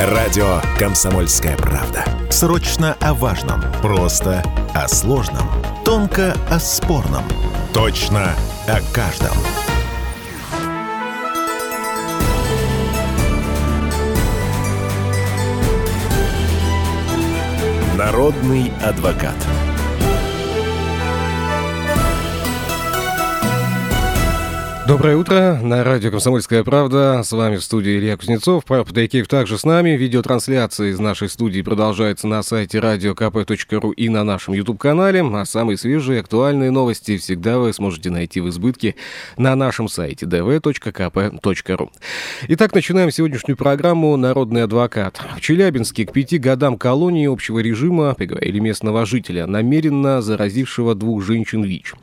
Радио «Комсомольская правда». Срочно о важном. Просто о сложном. Тонко о спорном. Точно о каждом. Народный адвокат. Доброе утро. На радио «Комсомольская правда». С вами в студии Илья Кузнецов. Павел Подайкеев также с нами. Видеотрансляция из нашей студии продолжается на сайте radiokp.ru и на нашем YouTube-канале. А самые свежие актуальные новости всегда вы сможете найти в избытке на нашем сайте dv.kp.ru. Итак, начинаем сегодняшнюю программу «Народный адвокат». В Челябинске к пяти годам колонии общего режима приговорили местного жителя, намеренно заразившего двух женщин ВИЧ.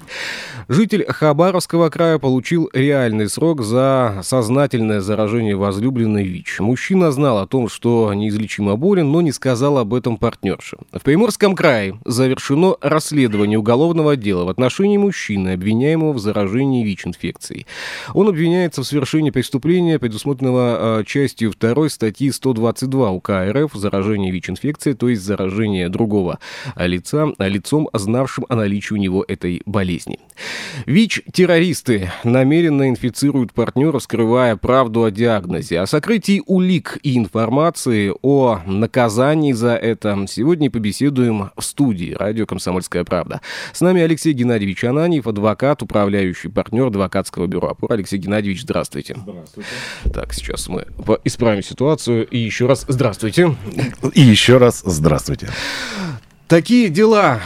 Житель Хабаровского края получил реальный срок за сознательное заражение возлюбленной ВИЧ. Мужчина знал о том, что неизлечимо болен, но не сказал об этом партнерше. В Приморском крае завершено расследование уголовного дела в отношении мужчины, обвиняемого в заражении ВИЧ-инфекцией. Он обвиняется в совершении преступления, предусмотренного а, частью 2 статьи 122 УК РФ «Заражение ВИЧ-инфекцией», то есть заражение другого лица лицом, знавшим о наличии у него этой болезни. ВИЧ-террористы намерены намеренно инфицируют партнера, скрывая правду о диагнозе. О сокрытии улик и информации о наказании за это сегодня побеседуем в студии радио «Комсомольская правда». С нами Алексей Геннадьевич Ананьев, адвокат, управляющий партнер адвокатского бюро «Опора». Алексей Геннадьевич, здравствуйте. Здравствуйте. Так, сейчас мы исправим ситуацию. И еще раз здравствуйте. И еще раз здравствуйте. Такие дела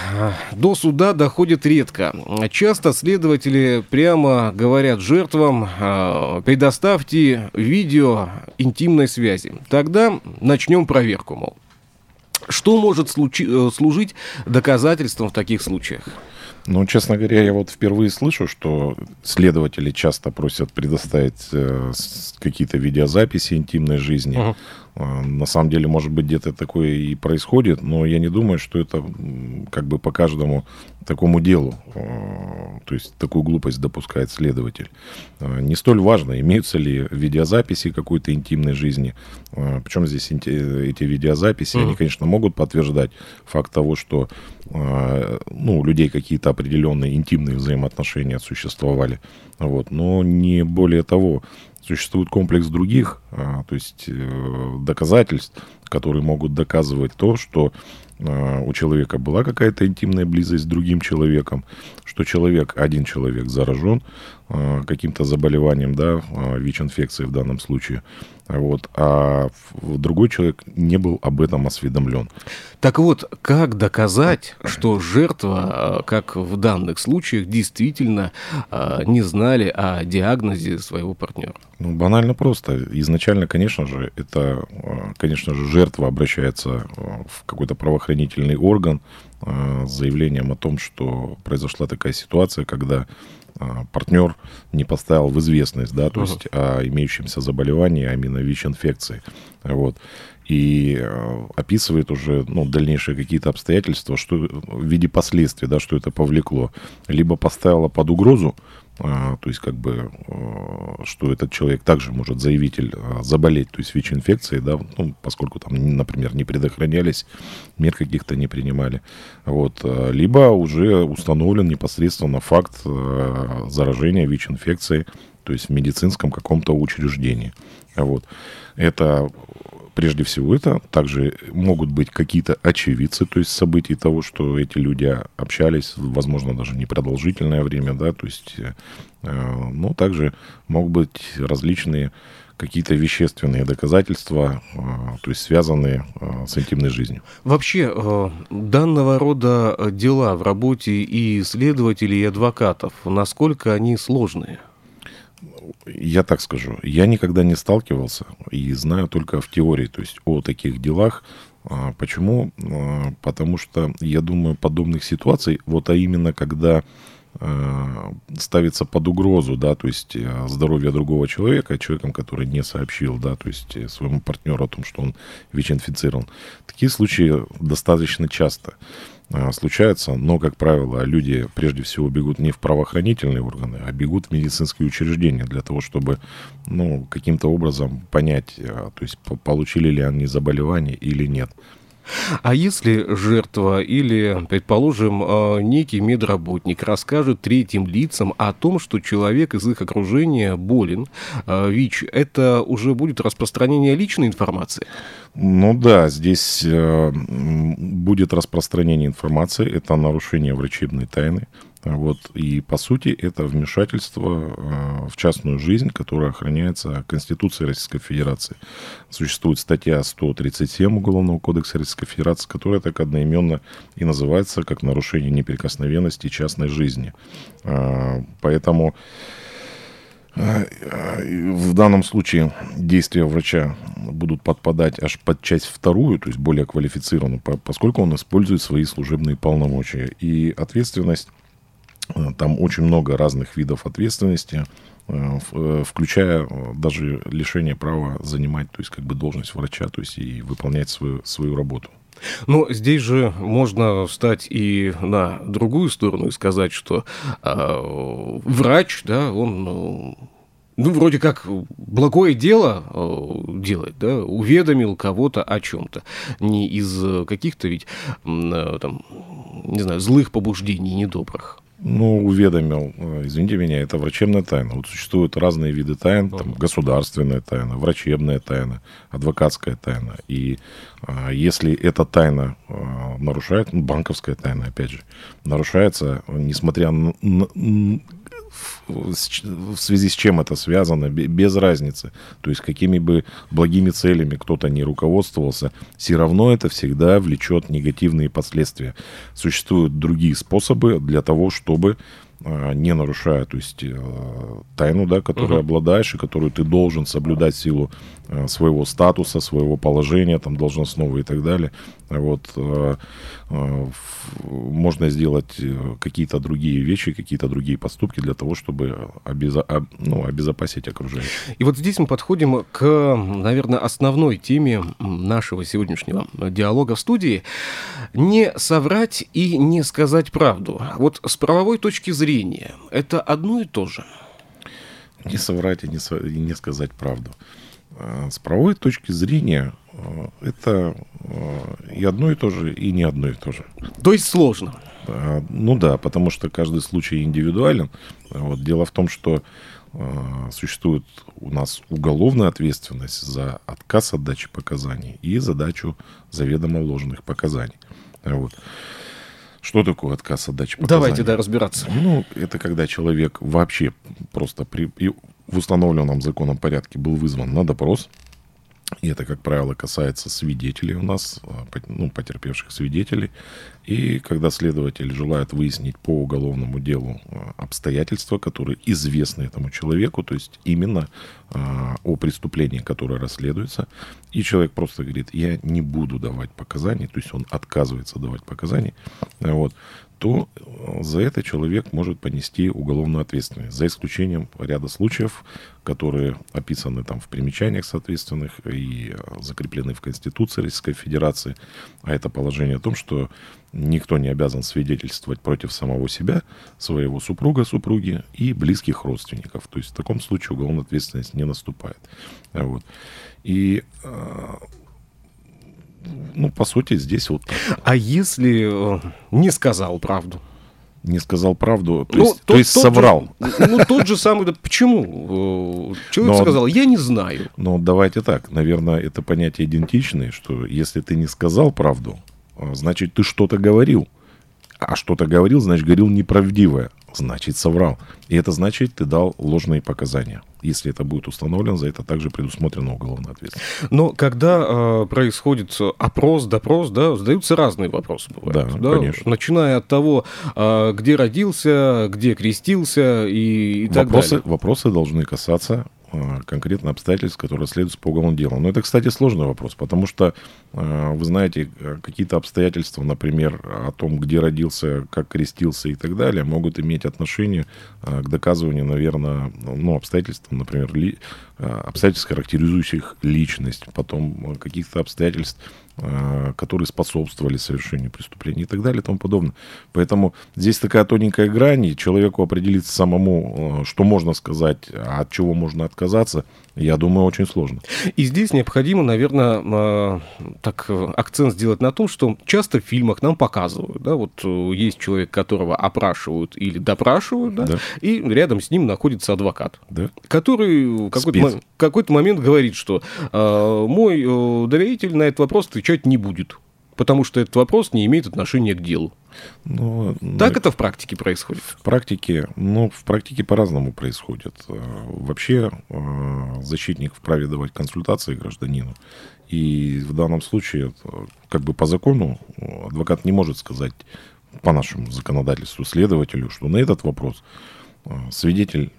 до суда доходят редко. Часто следователи прямо говорят жертвам, а, предоставьте видео интимной связи. Тогда начнем проверку, мол. Что может э, служить доказательством в таких случаях? Ну, честно говоря, я вот впервые слышу, что следователи часто просят предоставить э, какие-то видеозаписи интимной жизни. Uh-huh. А, на самом деле, может быть, где-то такое и происходит, но я не думаю, что это как бы по каждому такому делу, а, то есть такую глупость допускает следователь. А, не столь важно, имеются ли видеозаписи какой-то интимной жизни. Причем здесь эти видеозаписи, mm. они, конечно, могут подтверждать факт того, что ну, у людей какие-то определенные интимные взаимоотношения существовали. Вот, но не более того. Существует комплекс других, а, то есть э, доказательств, которые могут доказывать то, что а, у человека была какая-то интимная близость с другим человеком, что человек, один человек заражен а, каким-то заболеванием, да, ВИЧ-инфекцией в данном случае, вот, а другой человек не был об этом осведомлен. Так вот, как доказать, что жертва, как в данных случаях, действительно не знали о диагнозе своего партнера? Ну, банально просто. Изначально, конечно же, это, э, конечно же, жертва обращается в какой-то правоохранительный орган с заявлением о том, что произошла такая ситуация, когда партнер не поставил в известность, да, то uh-huh. есть о имеющемся заболевании, а именно ВИЧ-инфекции. Вот и описывает уже ну, дальнейшие какие-то обстоятельства, что в виде последствий, да, что это повлекло. Либо поставило под угрозу а, то есть как бы, а, что этот человек также может, заявитель, а, заболеть, то есть ВИЧ-инфекцией, да, ну, поскольку там, например, не предохранялись, мер каких-то не принимали, вот, либо уже установлен непосредственно факт заражения ВИЧ-инфекцией, то есть в медицинском каком-то учреждении, вот. Это прежде всего это также могут быть какие-то очевидцы, то есть событий того, что эти люди общались, возможно, даже непродолжительное время, да, то есть, э, ну, также могут быть различные какие-то вещественные доказательства, э, то есть связанные э, с интимной жизнью. Вообще, данного рода дела в работе и следователей, и адвокатов, насколько они сложные? Я так скажу, я никогда не сталкивался и знаю только в теории, то есть о таких делах. А, почему? А, потому что я думаю, подобных ситуаций, вот а именно когда э, ставится под угрозу, да, то есть э, здоровье другого человека, человеком, который не сообщил, да, то есть э, своему партнеру о том, что он ВИЧ-инфицирован. Такие случаи достаточно часто случаются, но, как правило, люди прежде всего бегут не в правоохранительные органы, а бегут в медицинские учреждения для того, чтобы ну, каким-то образом понять, то есть получили ли они заболевание или нет. А если жертва или, предположим, э, некий медработник расскажет третьим лицам о том, что человек из их окружения болен, э, ВИЧ, это уже будет распространение личной информации? Ну да, здесь э, будет распространение информации, это нарушение врачебной тайны. Вот, и по сути это вмешательство э, в частную жизнь, которая охраняется Конституцией Российской Федерации. Существует статья 137 Уголовного кодекса Российской Федерации, которая так одноименно и называется как нарушение неприкосновенности частной жизни. Э, поэтому э, в данном случае действия врача будут подпадать аж под часть вторую, то есть более квалифицированную, поскольку он использует свои служебные полномочия. И ответственность там очень много разных видов ответственности, э, э, включая даже лишение права занимать, то есть как бы должность врача, то есть и выполнять свою, свою работу. Но здесь же можно встать и на другую сторону и сказать, что э, врач, да, он ну, ну, вроде как благое дело делает, да, уведомил кого-то о чем-то. Не из каких-то ведь, там, не знаю, злых побуждений, недобрых. Ну, уведомил. Э, извините меня, это врачебная тайна. Вот существуют разные виды тайн. Там, государственная тайна, врачебная тайна, адвокатская тайна. И а, если эта тайна а, нарушает, ну, банковская тайна, опять же, нарушается, несмотря на, на в связи с чем это связано, без разницы. То есть какими бы благими целями кто-то не руководствовался, все равно это всегда влечет негативные последствия. Существуют другие способы для того, чтобы а, не нарушая, то есть э, тайну, да, которую uh-huh. обладаешь и которую ты должен соблюдать в силу своего статуса, своего положения, там должностного и так далее. Вот э, можно сделать какие-то другие вещи, какие-то другие поступки для того, чтобы обезо... ну, обезопасить окружение. И вот здесь мы подходим к, наверное, основной теме нашего сегодняшнего диалога в студии. Не соврать и не сказать правду. Вот с правовой точки зрения это одно и то же? Не соврать и не, и не сказать правду. А, с правовой точки зрения а, это а, и одно и то же, и не одно и то же. То есть сложно? Ну да, потому что каждый случай индивидуален. Вот. Дело в том, что существует у нас уголовная ответственность за отказ от дачи показаний и задачу заведомо ложных показаний. Вот. Что такое отказ от дачи показаний? Давайте, да, разбираться. Ну, это когда человек вообще просто при, в установленном законом порядке был вызван на допрос, и это, как правило, касается свидетелей у нас, а, ну, потерпевших свидетелей. И когда следователь желает выяснить по уголовному делу а, обстоятельства, которые известны этому человеку, то есть именно а, о преступлении, которое расследуется, и человек просто говорит, я не буду давать показаний, то есть он отказывается давать показания, вот, то э, за это человек может понести уголовную ответственность, за исключением ряда случаев, которые описаны там в примечаниях соответственных и э, закреплены в Конституции Российской Федерации. А это положение о том, что никто не обязан свидетельствовать против самого себя, своего супруга, супруги и близких родственников. То есть в таком случае уголовная ответственность не наступает. Вот. И э, ну, по сути, здесь вот. А если э, не сказал правду? Не сказал правду, то ну, есть, тот, то есть тот соврал. Же, ну, тот же самый, да почему? Э, человек но, сказал, я не знаю. Ну, давайте так, наверное, это понятие идентичное, что если ты не сказал правду, э, значит, ты что-то говорил. А что-то говорил, значит, говорил неправдивое значит соврал. И это значит, ты дал ложные показания. Если это будет установлено, за это также предусмотрена уголовная ответственность. Но когда э, происходит опрос, допрос, да, задаются разные вопросы. Бывают, да, да, конечно. Начиная от того, э, где родился, где крестился и, и так вопросы, далее. Вопросы должны касаться конкретно обстоятельств, которые следуют по уголовному делу. Но это, кстати, сложный вопрос, потому что, э, вы знаете, какие-то обстоятельства, например, о том, где родился, как крестился и так далее, могут иметь отношение к доказыванию, наверное, ну, обстоятельств, например, ли, обстоятельств, характеризующих личность, потом каких-то обстоятельств, Э, которые способствовали совершению преступления и так далее и тому подобное. Поэтому здесь такая тоненькая грань, и человеку определиться самому, э, что можно сказать, а от чего можно отказаться, я думаю, очень сложно. И здесь необходимо, наверное, э, так акцент сделать на том, что часто в фильмах нам показывают, да, вот есть человек, которого опрашивают или допрашивают, да, да. и рядом с ним находится адвокат, да. который какой-то, какой-то момент говорит, что мой доверитель на этот вопрос отвечать не будет, потому что этот вопрос не имеет отношения к делу. Но, ну, так но... это в практике происходит? В практике, ну, в практике по-разному происходит. Э, вообще э, защитник вправе давать консультации гражданину. И в данном случае, э, как бы по закону, адвокат не может сказать по нашему законодательству следователю, что на этот вопрос свидетель,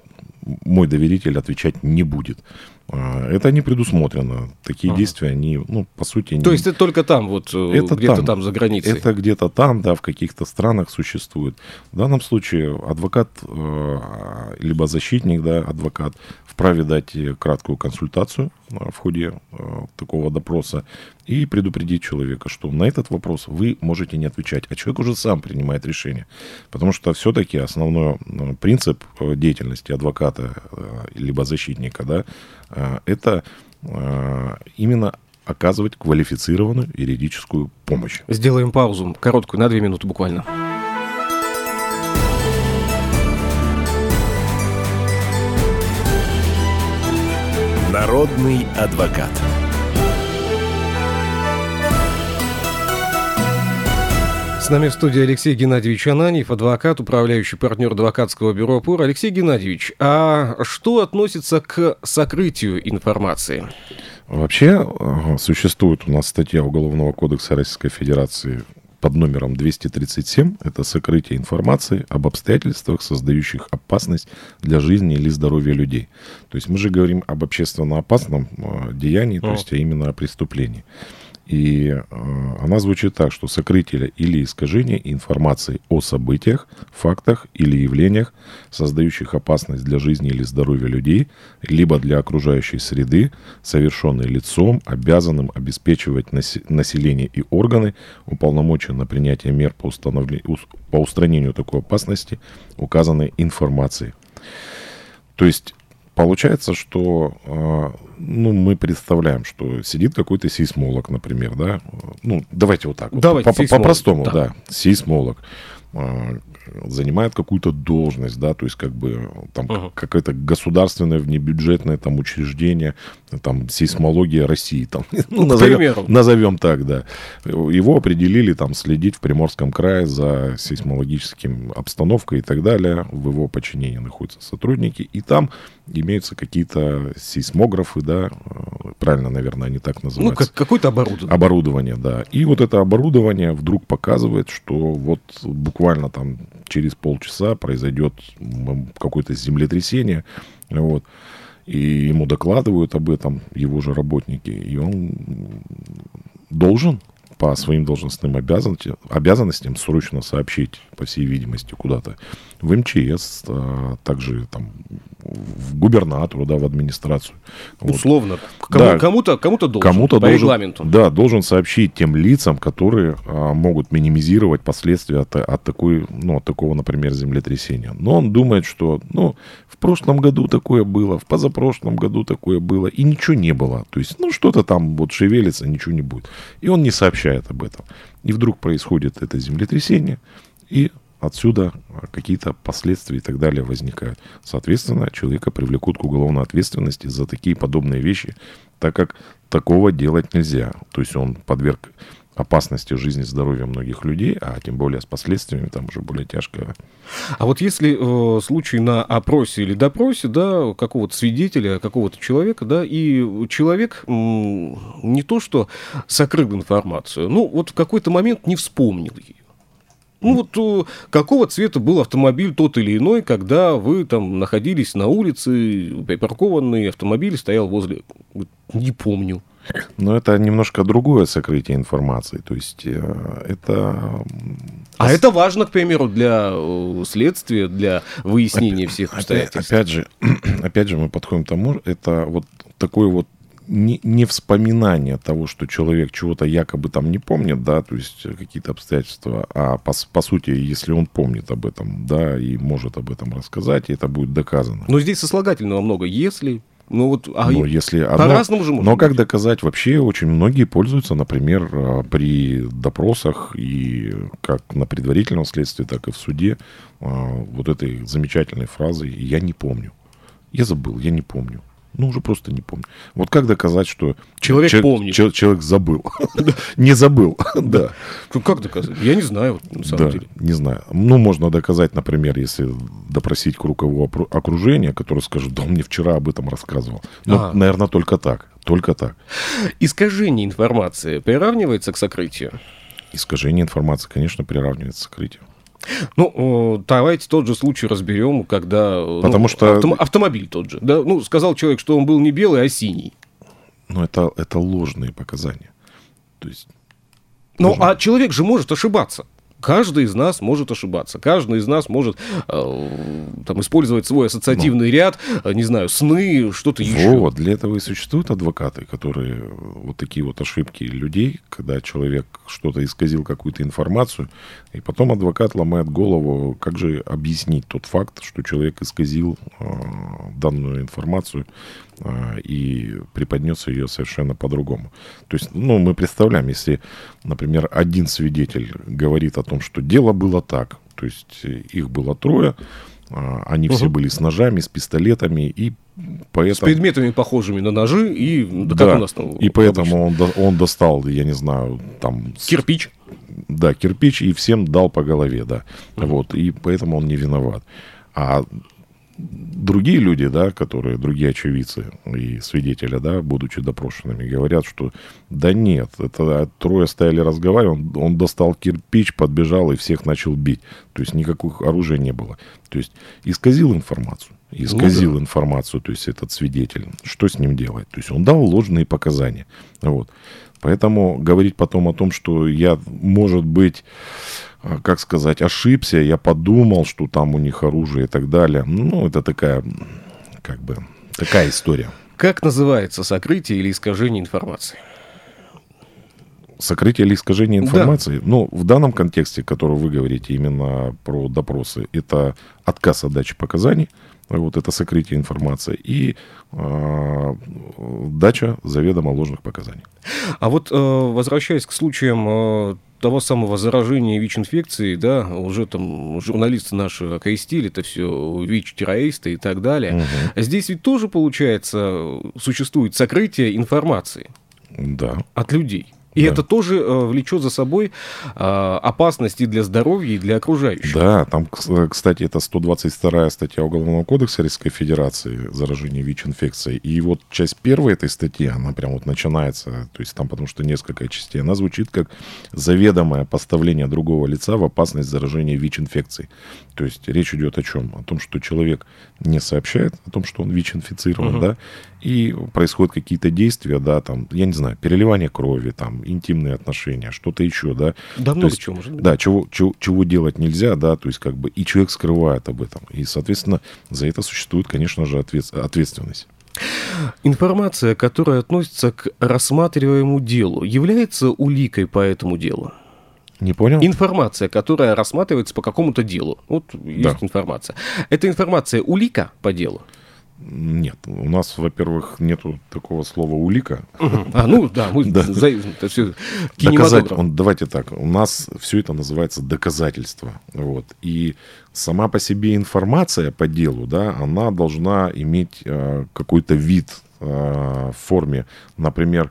мой доверитель отвечать не будет. А, это не предусмотрено. Такие ага. действия, они, ну, по сути... Не... То есть это только там, вот э, это где-то там, там за границей? Это где-то там, да, в каких-то странах существует. В данном случае адвокат, э, либо защитник, да, адвокат, вправе дать краткую консультацию э, в ходе такого допроса и предупредить человека, что на этот вопрос вы можете не отвечать, а человек уже сам принимает решение. Потому что все-таки основной принцип деятельности адвоката либо защитника, да, Э, это э, именно оказывать квалифицированную юридическую помощь. Сделаем паузу, короткую, на две минуты буквально. Народный адвокат. С нами в студии Алексей Геннадьевич Ананьев, адвокат, управляющий партнер адвокатского бюро «Опор». Алексей Геннадьевич, а что относится к сокрытию информации? Вообще существует у нас статья Уголовного кодекса Российской Федерации под номером 237. Это сокрытие информации об обстоятельствах, создающих опасность для жизни или здоровья людей. То есть мы же говорим об общественно опасном э, деянии, то есть а именно о преступлении. И э, она звучит так, что сокрытие или искажение информации о событиях, фактах или явлениях, создающих опасность для жизни или здоровья людей, либо для окружающей среды, совершенное лицом, обязанным обеспечивать население и органы, уполномочен на принятие мер по, по устранению такой опасности указанной информации. То есть Получается, что э, ну, мы представляем, что сидит какой-то сейсмолог, например, да. Ну, давайте вот так. Давайте, По-простому, да. да. Сейсмолог э, занимает какую-то должность, да, то есть как бы там uh-huh. какое-то государственное внебюджетное там учреждение, там сейсмология России, там, ну, ну назовем, назовем так, да. Его определили там следить в Приморском крае за сейсмологическим обстановкой и так далее. В его подчинении находятся сотрудники, и там имеются какие-то сейсмографы, да, правильно, наверное, они так называются. Ну, как, какое-то оборудование. Оборудование, да. И вот это оборудование вдруг показывает, что вот буквально там через полчаса произойдет какое-то землетрясение, вот, и ему докладывают об этом его же работники, и он должен по своим должностным обязанностям, обязанностям срочно сообщить, по всей видимости, куда-то в МЧС, а, также там в губернатору, да, в администрацию. Условно. Вот. Кому, да, кому-то, кому-то должен, кому-то по должен, регламенту. Да, должен сообщить тем лицам, которые а, могут минимизировать последствия от, от, такой, ну, от такого, например, землетрясения. Но он думает, что, ну, в прошлом году такое было, в позапрошлом году такое было, и ничего не было. То есть, ну, что-то там вот шевелится, ничего не будет. И он не сообщает об этом. И вдруг происходит это землетрясение, и отсюда какие-то последствия и так далее возникают. Соответственно, человека привлекут к уголовной ответственности за такие подобные вещи, так как такого делать нельзя. То есть он подверг опасности жизни и здоровья многих людей, а тем более с последствиями там уже более тяжко. А вот если э, случай на опросе или допросе, да, какого-то свидетеля, какого-то человека, да, и человек м, не то что сокрыл информацию, ну вот в какой-то момент не вспомнил ее, Ну вот э, какого цвета был автомобиль тот или иной, когда вы там находились на улице, припаркованный автомобиль стоял возле... Не помню. Но это немножко другое сокрытие информации. То есть э, это... А это важно, к примеру, для э, следствия, для выяснения опять, всех обстоятельств. Опять, опять же, опять же, мы подходим к тому, это вот такой вот не, не вспоминание того, что человек чего-то якобы там не помнит, да, то есть какие-то обстоятельства, а по, по сути, если он помнит об этом, да, и может об этом рассказать, это будет доказано. Но здесь сослагательного много, если ну вот, а но если по-разному же можно. Но как доказать? Вообще очень многие пользуются, например, а, при допросах и как на предварительном следствии, так и в суде а, вот этой замечательной фразой «я не помню». Я забыл, я не помню. Ну, уже просто не помню. Вот как доказать, что человек, человек помнит? Человек, человек забыл. не забыл, да. Ну, как доказать? Я не знаю, на самом деле. Не знаю. Ну, можно доказать, например, если допросить круг его окружения, который скажет, да он мне вчера об этом рассказывал. Ну, а. наверное, только так. Только так. Искажение информации приравнивается к сокрытию? Искажение информации, конечно, приравнивается к сокрытию. Ну, давайте тот же случай разберем, когда... Ну, Потому ну, что... Автом, автомобиль тот же. Да? Ну, сказал человек, что он был не белый, а синий. Ну, это, это ложные показания. То есть... Ну, а человек же может ошибаться. Каждый из нас может ошибаться, каждый из нас может э, там, использовать свой ассоциативный ну, ряд, э, не знаю, сны, что-то еще. Вот, для этого и существуют адвокаты, которые вот такие вот ошибки людей, когда человек что-то исказил, какую-то информацию, и потом адвокат ломает голову, как же объяснить тот факт, что человек исказил э, данную информацию э, и преподнес ее совершенно по-другому. То есть, ну, мы представляем, если, например, один свидетель говорит о том, что дело было так, то есть э, их было трое, э, они угу. все были с ножами, с пистолетами, и поэтому... С предметами, похожими на ножи, и... Да, да. у нас там, и поэтому он, он достал, я не знаю, там... Кирпич да, кирпич и всем дал по голове, да. Mm-hmm. Вот, и поэтому он не виноват. А другие люди, да, которые, другие очевидцы и свидетели, да, будучи допрошенными, говорят, что да нет, это трое стояли разговаривали, он, он достал кирпич, подбежал и всех начал бить. То есть никаких оружия не было. То есть исказил информацию. Исказил ну, да. информацию, то есть этот свидетель. Что с ним делать? То есть он дал ложные показания. Вот. Поэтому говорить потом о том, что я, может быть, а, как сказать, ошибся, я подумал, что там у них оружие и так далее, ну, это такая, как бы, такая история. Как называется сокрытие или искажение информации? Сокрытие или искажение информации? Да. Ну, в данном контексте, который вы говорите именно про допросы, это отказ от дачи показаний, вот это сокрытие информации, и э, дача заведомо ложных показаний. А вот э, возвращаясь к случаям э, того самого заражения ВИЧ-инфекцией, да, уже там журналисты наши окрестили это все ВИЧ-террористы и так далее. Угу. Здесь ведь тоже, получается, существует сокрытие информации. Да. От людей. И да. это тоже э, влечет за собой э, опасности для здоровья и для окружающих. Да, там, э, кстати, это 122 статья Уголовного кодекса Российской Федерации заражение ВИЧ-инфекцией. И вот часть первой этой статьи, она прям вот начинается, то есть там потому что несколько частей, она звучит как заведомое поставление другого лица в опасность заражения ВИЧ-инфекцией. То есть речь идет о чем? О том, что человек не сообщает о том, что он ВИЧ-инфицирован, угу. да, и происходят какие-то действия, да, там, я не знаю, переливание крови, там, интимные отношения, что-то еще, да. Да, много есть, чего может Да, чего, чего, чего делать нельзя, да, то есть как бы и человек скрывает об этом. И, соответственно, за это существует, конечно же, ответ, ответственность. Информация, которая относится к рассматриваемому делу, является уликой по этому делу? Не понял? Информация, которая рассматривается по какому-то делу. Вот есть да. информация. Это информация улика по делу? Нет, у нас, во-первых, нету такого слова улика. А, ну да, мы да. За, это все Доказать, он, давайте так, у нас все это называется доказательство. Вот. И сама по себе информация по делу, да, она должна иметь э, какой-то вид в форме, например,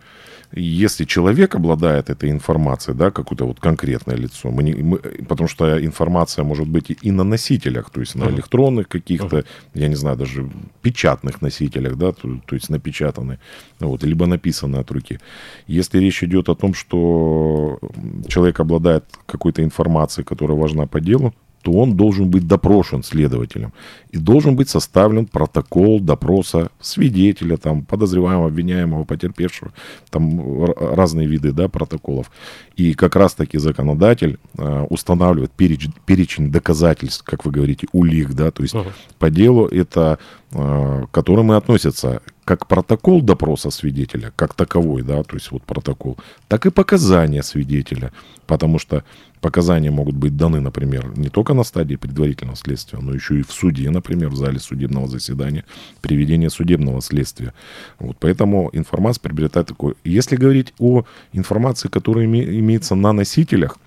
если человек обладает этой информацией, да, какое-то вот конкретное лицо, мы не, мы, потому что информация может быть и на носителях, то есть на электронных каких-то, uh-huh. я не знаю, даже печатных носителях, да, то, то есть напечатанные, вот, либо написанные от руки. Если речь идет о том, что человек обладает какой-то информацией, которая важна по делу, то он должен быть допрошен следователем. И должен быть составлен протокол допроса свидетеля, там, подозреваемого, обвиняемого, потерпевшего. Там разные виды да, протоколов. И как раз-таки законодатель э, устанавливает перечень, перечень доказательств, как вы говорите, улик, да, то есть uh-huh. по делу это, э, к которым и относятся как протокол допроса свидетеля, как таковой, да, то есть вот протокол, так и показания свидетеля, потому что показания могут быть даны, например, не только на стадии предварительного следствия, но еще и в суде, например, в зале судебного заседания, при ведении судебного следствия. Вот поэтому информация приобретает такой. Если говорить о информации, которая имеется на носителях,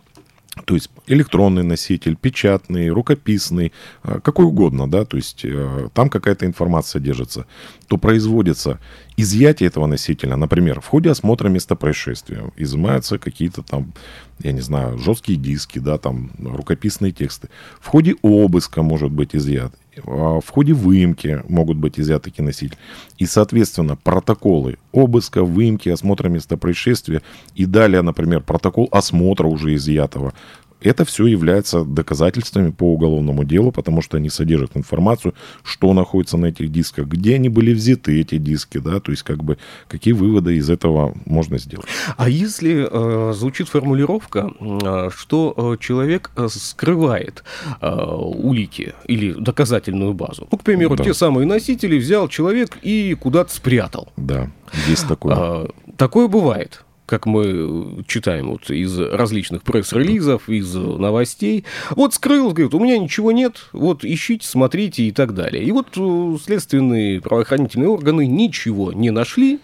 то есть электронный носитель, печатный, рукописный, э, какой угодно, да, то есть э, там какая-то информация держится, то производится изъятие этого носителя. Например, в ходе осмотра места происшествия изымаются какие-то там, я не знаю, жесткие диски, да, там рукописные тексты. В ходе обыска может быть изъят. А в ходе выемки могут быть изъяты такие носители. И, соответственно, протоколы обыска, выемки, осмотра места происшествия и далее, например, протокол осмотра уже изъятого это все является доказательствами по уголовному делу, потому что они содержат информацию, что находится на этих дисках, где они были взяты, эти диски, да, то есть как бы какие выводы из этого можно сделать. А если э, звучит формулировка, э, что э, человек э, скрывает э, улики или доказательную базу, ну, к примеру, да. те самые носители взял человек и куда-то спрятал. Да, есть такое. А, такое бывает как мы читаем вот из различных пресс-релизов, из новостей. Вот скрыл, говорит, у меня ничего нет, вот ищите, смотрите и так далее. И вот э, следственные правоохранительные органы ничего не нашли,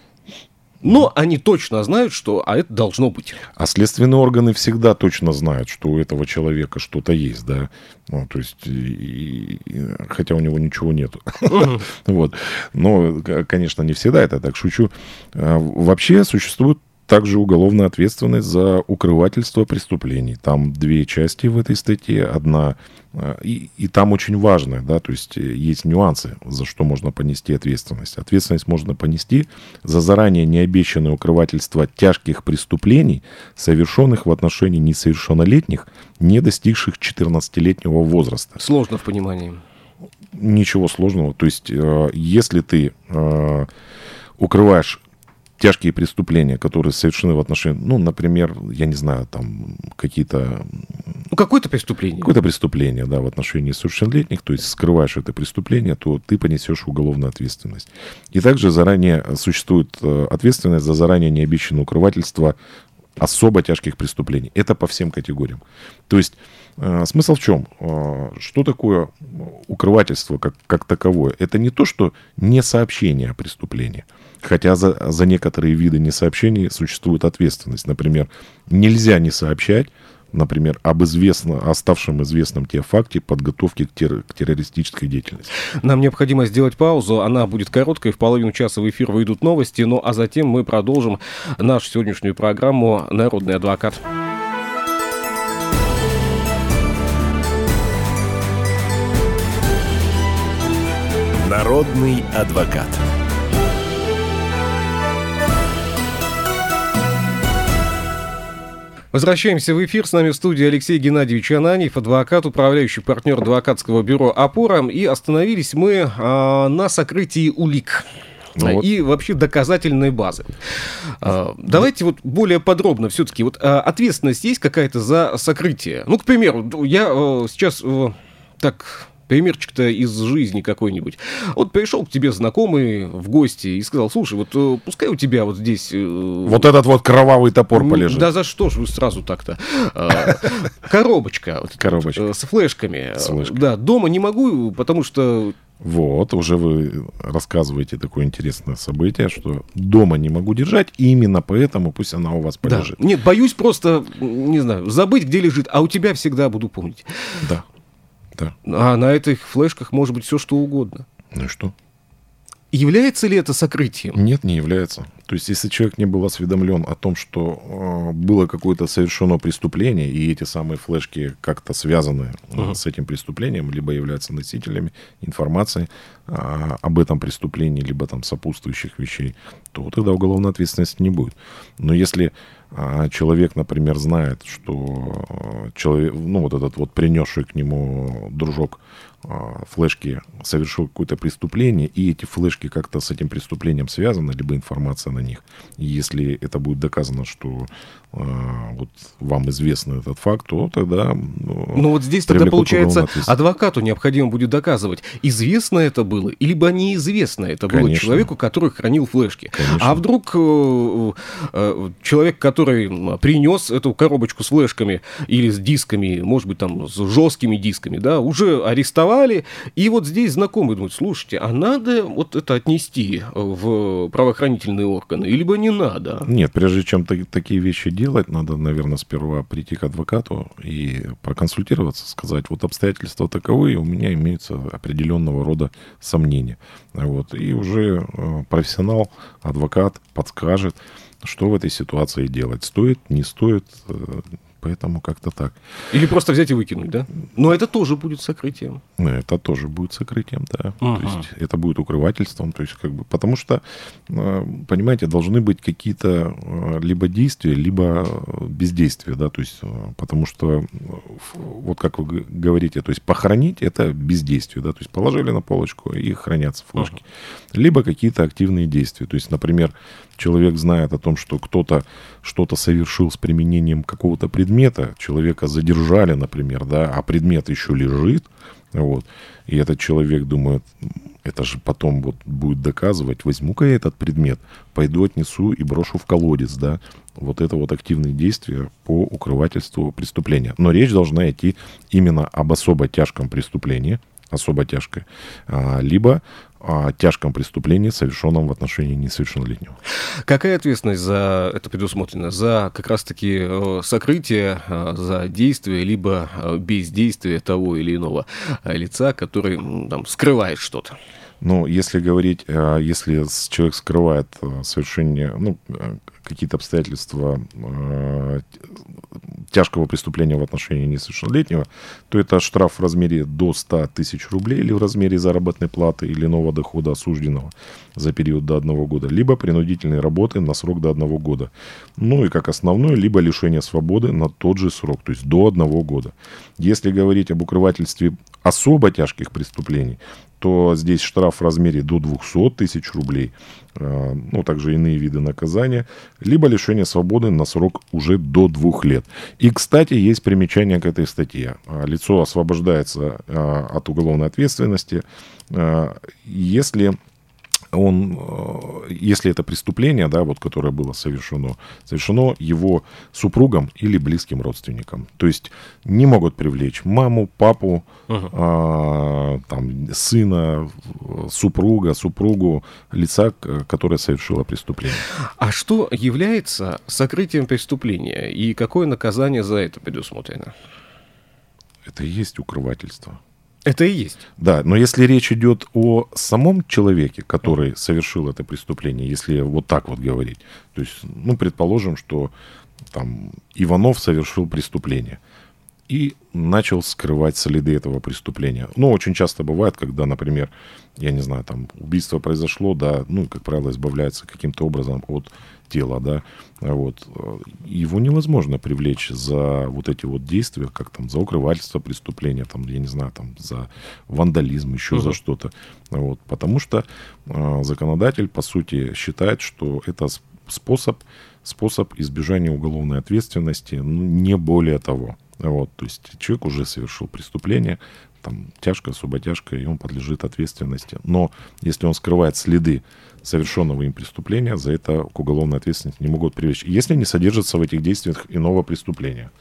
но они точно знают, что а это должно быть. А следственные органы всегда точно знают, что у этого человека что-то есть, да. Ну, то есть, и, и, хотя у него ничего нету. вот. Но, конечно, не всегда это так шучу. А, вообще существует также уголовная ответственность за укрывательство преступлений. Там две части в этой статье. Одна, э, и, и там очень важно, да, то есть э, есть нюансы, за что можно понести ответственность. Ответственность можно понести за заранее необещанное укрывательство тяжких преступлений, совершенных в отношении несовершеннолетних, не достигших 14-летнего возраста. Сложно в понимании. Ничего сложного. То есть, э, если ты укрываешь тяжкие преступления, которые совершены в отношении, ну, например, я не знаю, там какие-то... Ну, какое-то преступление. Какое-то преступление, да, в отношении совершеннолетних, то есть скрываешь это преступление, то ты понесешь уголовную ответственность. И также заранее существует э, ответственность за заранее необещанное укрывательство особо тяжких преступлений. Это по всем категориям. То есть смысл в чем? Э, что такое укрывательство как, как таковое? Это не то, что не сообщение о преступлении – Хотя за, за некоторые виды несообщений существует ответственность. Например, нельзя не сообщать, например, об известно, оставшем известном те факте подготовки к, терр, к террористической деятельности. Нам необходимо сделать паузу, она будет короткой, в половину часа в эфир выйдут новости, ну а затем мы продолжим нашу сегодняшнюю программу «Народный адвокат». Народный адвокат. Возвращаемся в эфир. С нами в студии Алексей Геннадьевич Ананьев, адвокат, управляющий партнер адвокатского бюро «Опора». И остановились мы а, на сокрытии улик. Ну, вот. и вообще доказательной базы. А, давайте вот более подробно все-таки. Вот а, ответственность есть какая-то за сокрытие? Ну, к примеру, я а, сейчас а, так примерчик-то из жизни какой-нибудь. Вот пришел к тебе знакомый в гости и сказал, слушай, вот э, пускай у тебя вот здесь... Э, вот этот вот кровавый топор полежит. Да за что ж вы сразу так-то? А, коробочка. Коробочка. С флешками. С флешкой. Да, дома не могу, потому что вот, уже вы рассказываете такое интересное событие, что дома не могу держать, и именно поэтому пусть она у вас полежит. Да. Нет, боюсь просто, не знаю, забыть, где лежит, а у тебя всегда буду помнить. Да. Да. А на этих флешках может быть все что угодно. Ну и что? Является ли это сокрытием? Нет, не является. То есть, если человек не был осведомлен о том, что э, было какое-то совершено преступление, и эти самые флешки как-то связаны э, uh-huh. с этим преступлением, либо являются носителями информации э, об этом преступлении, либо там сопутствующих вещей, то тогда уголовной ответственности не будет. Но если э, человек, например, знает, что э, человек, ну вот этот вот принесший к нему дружок а, флешки совершил какое-то преступление, и эти флешки как-то с этим преступлением связаны, либо информация на них. И если это будет доказано, что э, вот вам известно этот факт, то тогда... Ну, ну вот здесь тогда, получается, адвокату необходимо будет доказывать, известно это было, либо неизвестно это Конечно. было человеку, который хранил флешки. Конечно. А вдруг э, э, человек, который принес эту коробочку с флешками или с дисками, может быть, там, с жесткими дисками, да, уже арестовал арестовали. И вот здесь знакомые думают, слушайте, а надо вот это отнести в правоохранительные органы, либо не надо? Нет, прежде чем такие вещи делать, надо, наверное, сперва прийти к адвокату и проконсультироваться, сказать, вот обстоятельства таковы, у меня имеются определенного рода сомнения. Вот. И уже э, профессионал, адвокат подскажет, что в этой ситуации делать. Стоит, не стоит, э, Поэтому как-то так. Или просто взять и выкинуть, да? Но это тоже будет сокрытием. Ну, это тоже будет сокрытием, да. Ага. То есть это будет укрывательством. То есть как бы, потому что, э, понимаете, должны быть какие-то э, либо действия, либо бездействия, да, то есть э, потому что вот как вы говорите, то есть похоронить это бездействие, да, то есть положили на полочку и хранятся флажки. Ага. Либо какие-то активные действия. То есть, например, человек знает о том, что кто-то что-то совершил с применением какого-то предмета, человека задержали, например, да, а предмет еще лежит, вот, и этот человек думает, это же потом вот будет доказывать, возьму-ка я этот предмет, пойду отнесу и брошу в колодец, да, вот это вот активные действия по укрывательству преступления. Но речь должна идти именно об особо тяжком преступлении, особо тяжкое, а, либо о тяжком преступлении, совершенном в отношении несовершеннолетнего. Какая ответственность за это предусмотрена? За как раз-таки э, сокрытие, э, за действие, либо э, бездействие того или иного лица, который там, скрывает что-то? Ну, если говорить, если человек скрывает совершение, ну, какие-то обстоятельства тяжкого преступления в отношении несовершеннолетнего, то это штраф в размере до 100 тысяч рублей или в размере заработной платы или нового дохода осужденного за период до одного года, либо принудительной работы на срок до одного года. Ну и как основное, либо лишение свободы на тот же срок, то есть до одного года. Если говорить об укрывательстве особо тяжких преступлений, то здесь штраф в размере до 200 тысяч рублей, э, ну, также иные виды наказания, либо лишение свободы на срок уже до двух лет. И, кстати, есть примечание к этой статье. Э, лицо освобождается э, от уголовной ответственности, если он, э, если это преступление, да, вот, которое было совершено, совершено его супругом или близким родственником. То есть не могут привлечь маму, папу, uh-huh. а, там, сына, супруга, супругу лица, которое совершило преступление. А что является сокрытием преступления и какое наказание за это предусмотрено? Это и есть укрывательство. Это и есть. Да, но если речь идет о самом человеке, который совершил это преступление, если вот так вот говорить, то есть, ну, предположим, что там Иванов совершил преступление и начал скрывать следы этого преступления. Ну, очень часто бывает, когда, например, я не знаю, там убийство произошло, да, ну, как правило, избавляется каким-то образом от тела, да, вот, его невозможно привлечь за вот эти вот действия, как там, за укрывательство преступления, там, я не знаю, там, за вандализм, еще uh-huh. за что-то, вот, потому что э, законодатель, по сути, считает, что это способ, способ избежания уголовной ответственности, ну, не более того. Вот, то есть человек уже совершил преступление, там тяжкое, особо тяжкое, и он подлежит ответственности. Но если он скрывает следы совершенного им преступления, за это к уголовной ответственности не могут привлечь, если не содержится в этих действиях иного преступления.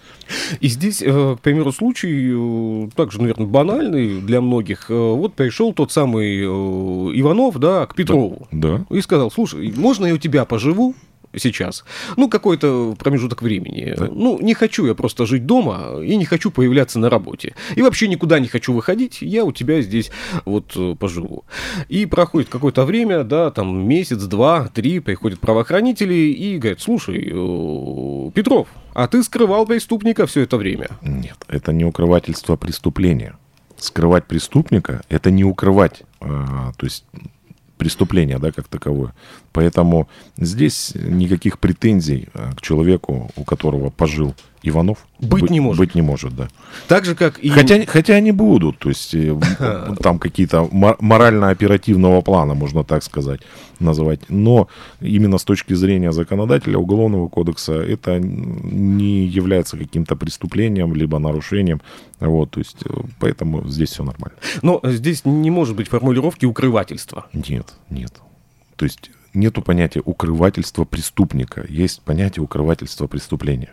И здесь, э, к примеру, случай э, также, наверное, банальный для многих. Э, вот пришел тот самый Иванов, да, к Петрову. Да. И сказал, слушай, можно я у тебя поживу? Сейчас, ну, какой-то промежуток времени. Да. Ну, не хочу я просто жить дома и не хочу появляться на работе. И вообще никуда не хочу выходить, я у тебя здесь вот э, поживу. И проходит какое-то время, да, там месяц, два, три, приходят правоохранители и говорят, слушай, э, Петров, а ты скрывал преступника все это время? Нет, это не укрывательство преступления. Скрывать преступника – это не укрывать, а, то есть преступление, да, как таковое. Поэтому здесь никаких претензий а, к человеку, у которого пожил Иванов, быть, быть не может. Быть не может, да. Так же, как и... Хотя, хотя они будут, то есть э, там какие-то морально-оперативного плана, можно так сказать, называть. Но именно с точки зрения законодателя Уголовного кодекса это не является каким-то преступлением, либо нарушением. Вот, то есть, э, поэтому здесь все нормально. Но здесь не может быть формулировки укрывательства. Нет, нет. То есть нету понятия укрывательства преступника, есть понятие укрывательства преступления.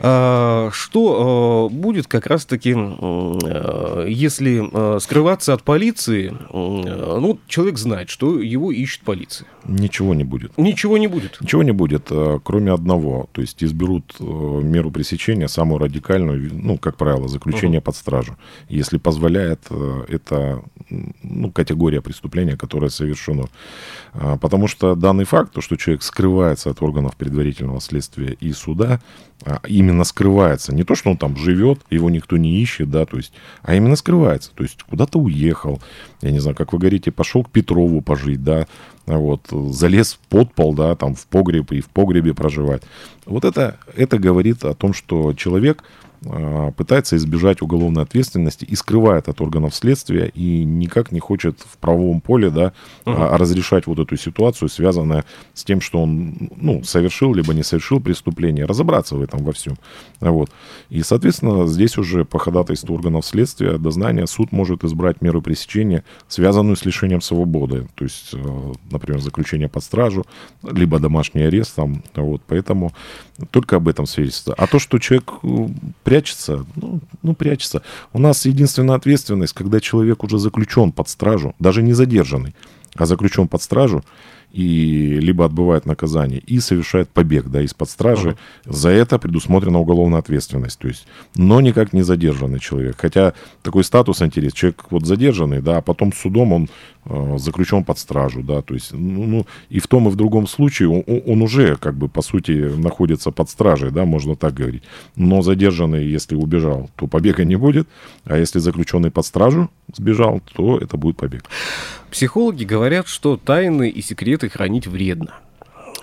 А, что а, будет как раз-таки, а, если скрываться от полиции, ну, человек знает, что его ищет полиция. Ничего не будет. Ничего не будет. Ничего не будет, кроме одного. То есть изберут меру пресечения, самую радикальную, ну, как правило, заключение uh-huh. под стражу. Если позволяет это ну, категория преступления, которое совершено. Потому что данный факт, то, что человек скрывается от органов предварительного следствия и суда, а, именно скрывается. Не то, что он там живет, его никто не ищет, да, то есть, а именно скрывается. То есть куда-то уехал, я не знаю, как вы говорите, пошел к Петрову пожить, да, вот, залез в подпол, да, там в погреб и в погребе проживать. Вот это, это говорит о том, что человек а, пытается избежать уголовной ответственности и скрывает от органов следствия и никак не хочет в правовом поле да, uh-huh. разрешать вот эту ситуацию, связанную с тем, что он ну, совершил либо не совершил преступление, разобраться в этом во всем. Вот. И, соответственно, здесь уже по ходатайству органов следствия, дознания, суд может избрать меру пресечения, связанную с лишением свободы. То есть, э, например, заключение под стражу, либо домашний арест. Там, вот. Поэтому только об этом свидетельствует. А то, что человек э, прячется, ну, ну, прячется. У нас единственная ответственность, когда человек уже заключен под стражу, даже не задержанный, а заключен под стражу, и либо отбывает наказание и совершает побег да, из-под стражи. Uh-huh. За это предусмотрена уголовная ответственность. То есть, но никак не задержанный человек. Хотя такой статус интересен. Человек вот задержанный, да, а потом судом он э, заключен под стражу. Да, то есть, ну, ну, и в том и в другом случае он, он уже, как бы, по сути, находится под стражей, да, можно так говорить. Но задержанный, если убежал, то побега не будет. А если заключенный под стражу сбежал, то это будет побег. Психологи говорят, что тайны и секреты хранить вредно.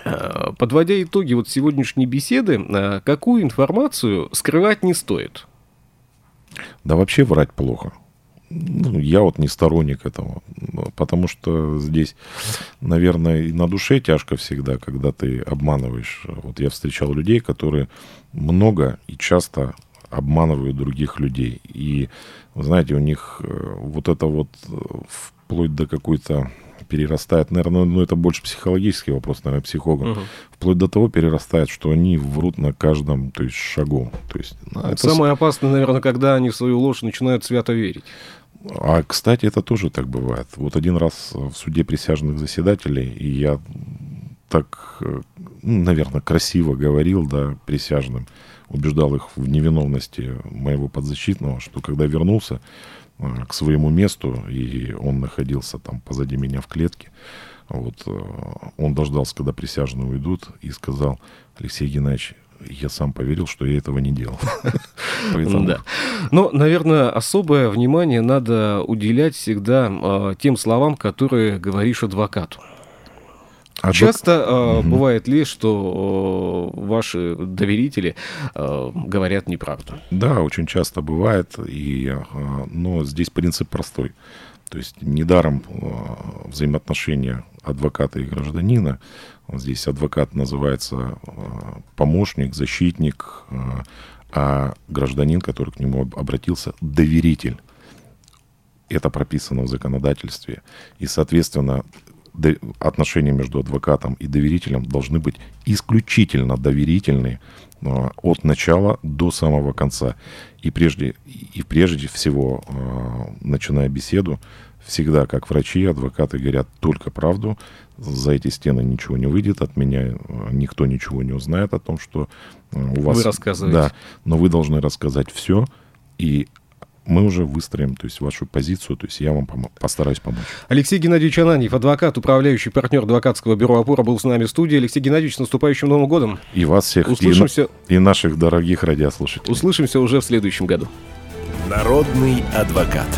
Э, подводя итоги вот сегодняшней беседы, э, какую информацию скрывать не стоит? Да вообще врать плохо. Ну, я вот не сторонник этого, потому что здесь, наверное, и на душе тяжко всегда, когда ты обманываешь. Вот я встречал людей, которые много и часто обманывают других людей. И, знаете, у них э, вот это вот вплоть до какой-то перерастает, наверное, ну это больше психологический вопрос, наверное, психологам, угу. вплоть до того перерастает, что они врут на каждом, то есть шагу. То есть, ну, это Самое опасное, наверное, когда они в свою ложь начинают свято верить. А, кстати, это тоже так бывает. Вот один раз в суде присяжных заседателей, и я так, ну, наверное, красиво говорил, да, присяжным, убеждал их в невиновности моего подзащитного, что когда вернулся, Э, к своему месту, и он находился там позади меня в клетке. Вот, э, он дождался, когда присяжные уйдут, и сказал, Алексей Геннадьевич, я сам поверил, что я этого не делал. Да. Но, наверное, особое внимание надо уделять всегда э, тем словам, которые говоришь адвокату. А Часто док... э, угу. бывает ли, что э, ваши доверители э, говорят неправду? Да, очень часто бывает, и, э, но здесь принцип простой. То есть недаром э, взаимоотношения адвоката и гражданина. Здесь адвокат называется э, помощник, защитник, э, а гражданин, который к нему обратился, доверитель. Это прописано в законодательстве. И, соответственно, отношения между адвокатом и доверителем должны быть исключительно доверительные а, от начала до самого конца. И прежде, и прежде всего, а, начиная беседу, всегда, как врачи, адвокаты говорят только правду, за эти стены ничего не выйдет, от меня никто ничего не узнает о том, что у вас... Вы рассказываете. Да, но вы должны рассказать все, и мы уже выстроим то есть, вашу позицию, то есть я вам пом- постараюсь помочь. Алексей Геннадьевич Ананьев, адвокат, управляющий партнер адвокатского бюро «Опора», был с нами в студии. Алексей Геннадьевич, с наступающим Новым годом! И вас всех, Услышимся... и, и наших дорогих радиослушателей. Услышимся уже в следующем году. Народный адвокат.